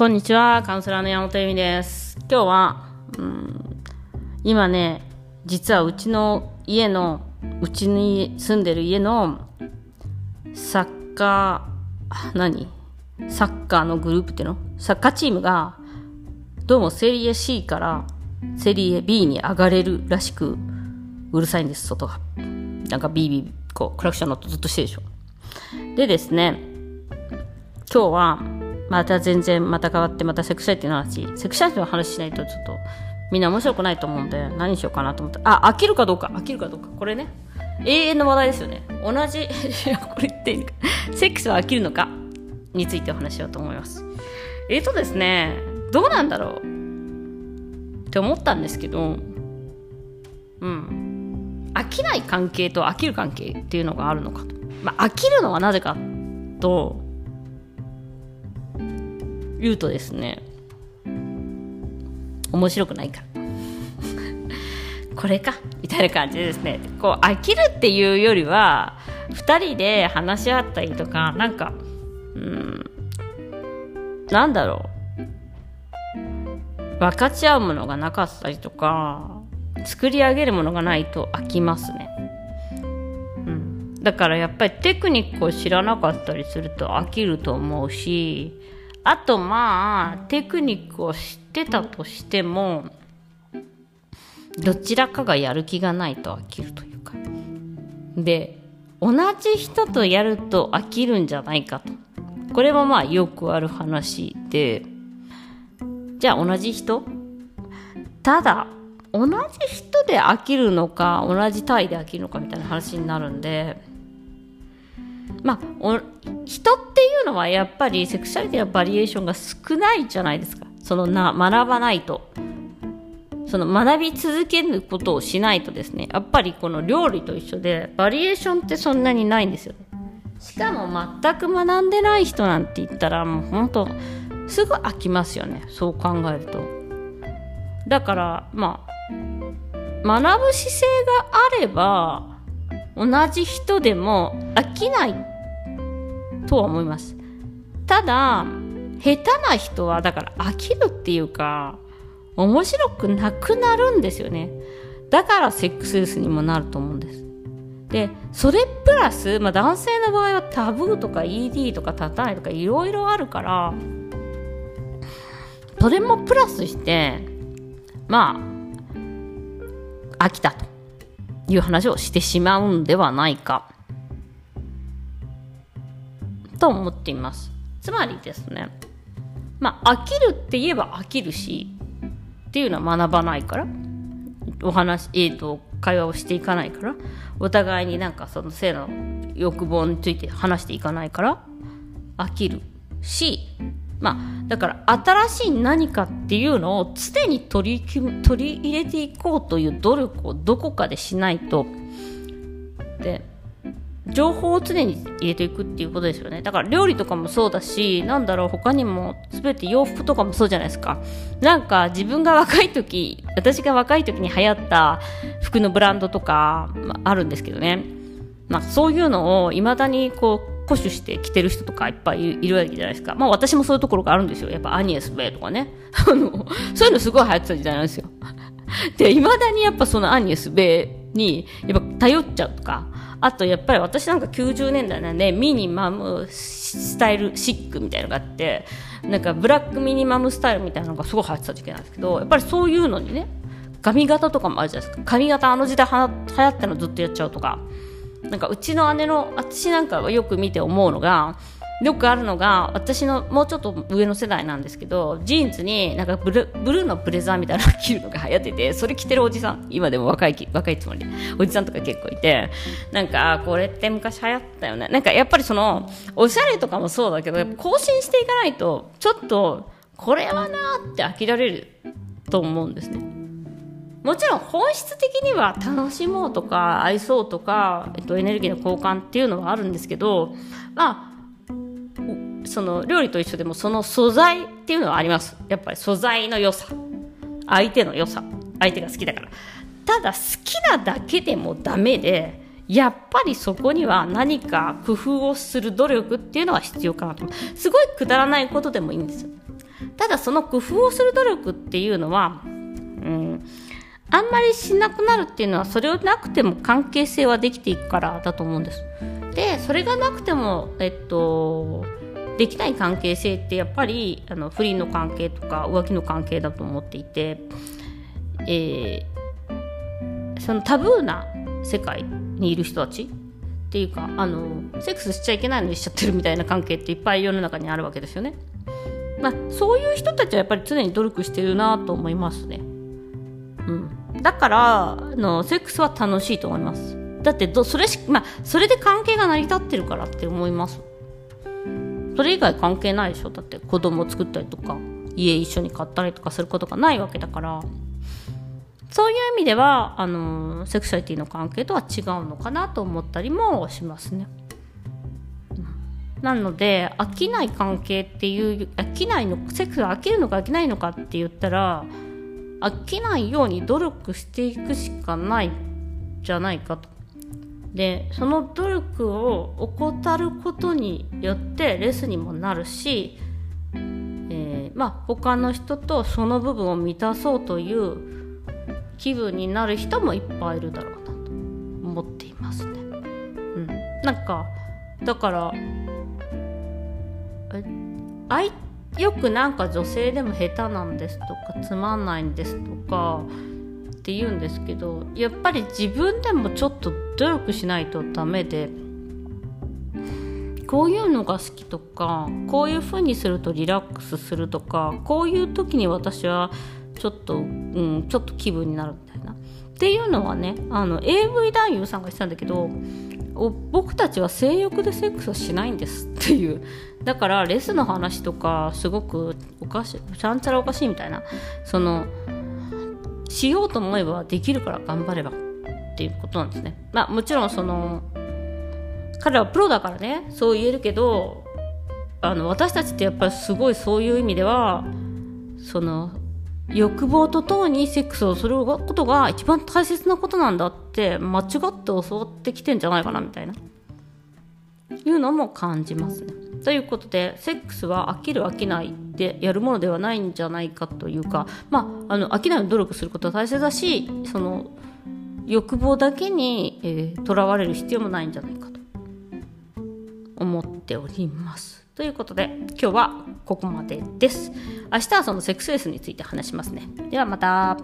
こんにちは、カウンセラーの山本由美です。今日は、うん、今ね、実はうちの家の、うちに住んでる家のサッカー、何？サッカーのグループっていうの？サッカーチームが、どうもセリエ C からセリエ B に上がれるらしく、うるさいんです、外が。なんかビービ、こう、クラクションの音ずっとしてるでしょ。でですね、今日は、また全然また変わってまたセクシャリティの話セクシャリティの話しないとちょっとみんな面白くないと思うんで何しようかなと思って。あ飽きるかどうか。飽きるかどうか。これね。永遠の話題ですよね。同じ これ言っていいのか。セックスは飽きるのか？についてお話しようと思います。えーとですねどうなんだろう？って思ったんですけどうん。飽きない関係と飽きる関係っていうのがあるのかと、まあ、飽きるのはなぜかと言うとですね面白くないから。これかみたいな感じですねこう飽きるっていうよりは2人で話し合ったりとかなんかうんなんだろう。分かち合うものがなかったりとか作り上げるものがないと飽きますね、うん、だからやっぱりテクニックを知らなかったりすると飽きると思うしあとまあテクニックを知ってたとしてもどちらかがやる気がないと飽きるというか。で同じ人とやると飽きるんじゃないかと。これもまあよくある話で。じゃあ同じ人？ただ同じ人で飽きるのか同じ体で飽きるのかみたいな話になるんで。まあ、人っていうのはやっぱりセクシャリティのバリエーションが少ないじゃないですか。そのな、学ばないと。その学び続けることをしないとですね、やっぱりこの料理と一緒で、バリエーションってそんなにないんですよね。しかも全く学んでない人なんて言ったらもう本当すぐ飽きますよね。そう考えると。だから、まあ、学ぶ姿勢があれば、同じ人でも飽きないとは思います。ただ、下手な人は、だから飽きるっていうか、面白くなくなるんですよね。だからセックスレスにもなると思うんです。で、それプラス、まあ男性の場合はタブーとか ED とか立たないとかいろいろあるから、それもプラスして、まあ、飽きたという話をしてしまうんではないか。と思っています。つまりですね、まあ、飽きるって言えば飽きるし、っていうのは学ばないから、お話、えーと、会話をしていかないから、お互いになんかその性の欲望について話していかないから、飽きるし、まあ、だから新しい何かっていうのを常に取り取り入れていこうという努力をどこかでしないと、で、情報を常に入れていくっていうことですよね。だから料理とかもそうだし、なんだろう、他にも全て洋服とかもそうじゃないですか。なんか自分が若い時、私が若い時に流行った服のブランドとか、まあ、るんですけどね。まあそういうのを未だにこう、固守して着てる人とかいっぱいいるわけじゃないですか。まあ私もそういうところがあるんですよ。やっぱアニエスベイとかね。そういうのすごい流行ってた時代なんですよ。で、未だにやっぱそのアニエスベイに、やっぱ頼っちゃうとか、あとやっぱり私なんか90年代なんでミニマムスタイルシックみたいなのがあってなんかブラックミニマムスタイルみたいなのがすごい流行ってた時期なんですけどやっぱりそういうのにね髪型とかもあるじゃないですか。髪型あの時代は流行ったのずっとやっちゃうとか。なんかうちの姉の私なんかはよく見て思うのがよくあるのが私のもうちょっと上の世代なんですけどジーンズになんかブルブルーのブレザーみたいなの着るのが流行っててそれ着てるおじさん。今でも若い若いつもりおじさんとか結構いて。なんかこれって昔流行ったよね。なんかやっぱりそのおしゃれとかもそうだけど更新していかないとちょっとこれはなって飽きられると思うんですね。もちろん本質的には楽しもうとか愛そうとか、えっと、エネルギーの交換っていうのはあるんですけどまあその料理と一緒でもその素材っていうのはあります。やっぱり素材の良さ。相手の良さ。相手が好きだから。ただ好きなだけでもダメでやっぱりそこには何か工夫をする努力っていうのは必要かなとすごいくだらないことでもいいんです。ただその工夫をする努力っていうのは、うん、あんまりしなくなるっていうのはそれをなくても関係性はできていくからだと思うんです。でそれがなくてもえっとできない関係性ってやっぱりあの不倫の関係とか浮気の関係だと思っていて、えー、そのタブーな世界にいる人たちっていうかあのセックスしちゃいけないのにしちゃってるみたいな関係っていっぱい世の中にあるわけですよね。まあ、そういう人たちはやっぱり常に努力してるなと思いますね。うん、だからあのセックスは楽しいと思います。だってどそれし、まあ、それで関係が成り立ってるからって思います。それ以外関係ないでしょだって子供作ったりとか家一緒に買ったりとかすることがないわけだからそういう意味ではあのセクシャリティの関係とは違うのかなと思ったりもしますね。なので飽きない関係っていう飽きないのセックスが飽きるのか飽きないのかって言ったら飽きないように努力していくしかないじゃないかと。でその努力を怠ることによってレスにもなるし、えー、まあ他の人とその部分を満たそうという気分になる人もいっぱいいるだろうなと思っていますね。うん、なんかだからあよくなんか女性でも下手なんですとかつまんないんですとかって言うんですけどやっぱり自分でもちょっと努力しないとダメでこういうのが好きとかこういう風にするとリラックスするとかこういう時に私はちょっと、うん、ちょっと気分になるみたいな。っていうのはねあの AV 男優さんが言ってたんだけど僕たちは性欲でセックスはしないんですっていう。だからレスの話とかすごくおかしいちゃんちゃらおかしいみたいな。そのしようと思えばできるから頑張ればっていうことなんですね。まあもちろんその彼はプロだからねそう言えるけどあの私たちってやっぱりすごいそういう意味ではその欲望とともにセックスをすることが一番大切なことなんだって間違って教わってきてんじゃないかなみたいな。いうのも感じますね。ということでセックスは飽きる飽きない。でやるものではないんじゃないかというかまああの飽きないように努力することは大切だしその欲望だけにとら、えー、われる必要もないんじゃないかと思っております。ということで今日はここまでです。明日はそのセックスレスについて話しますね。ではまた。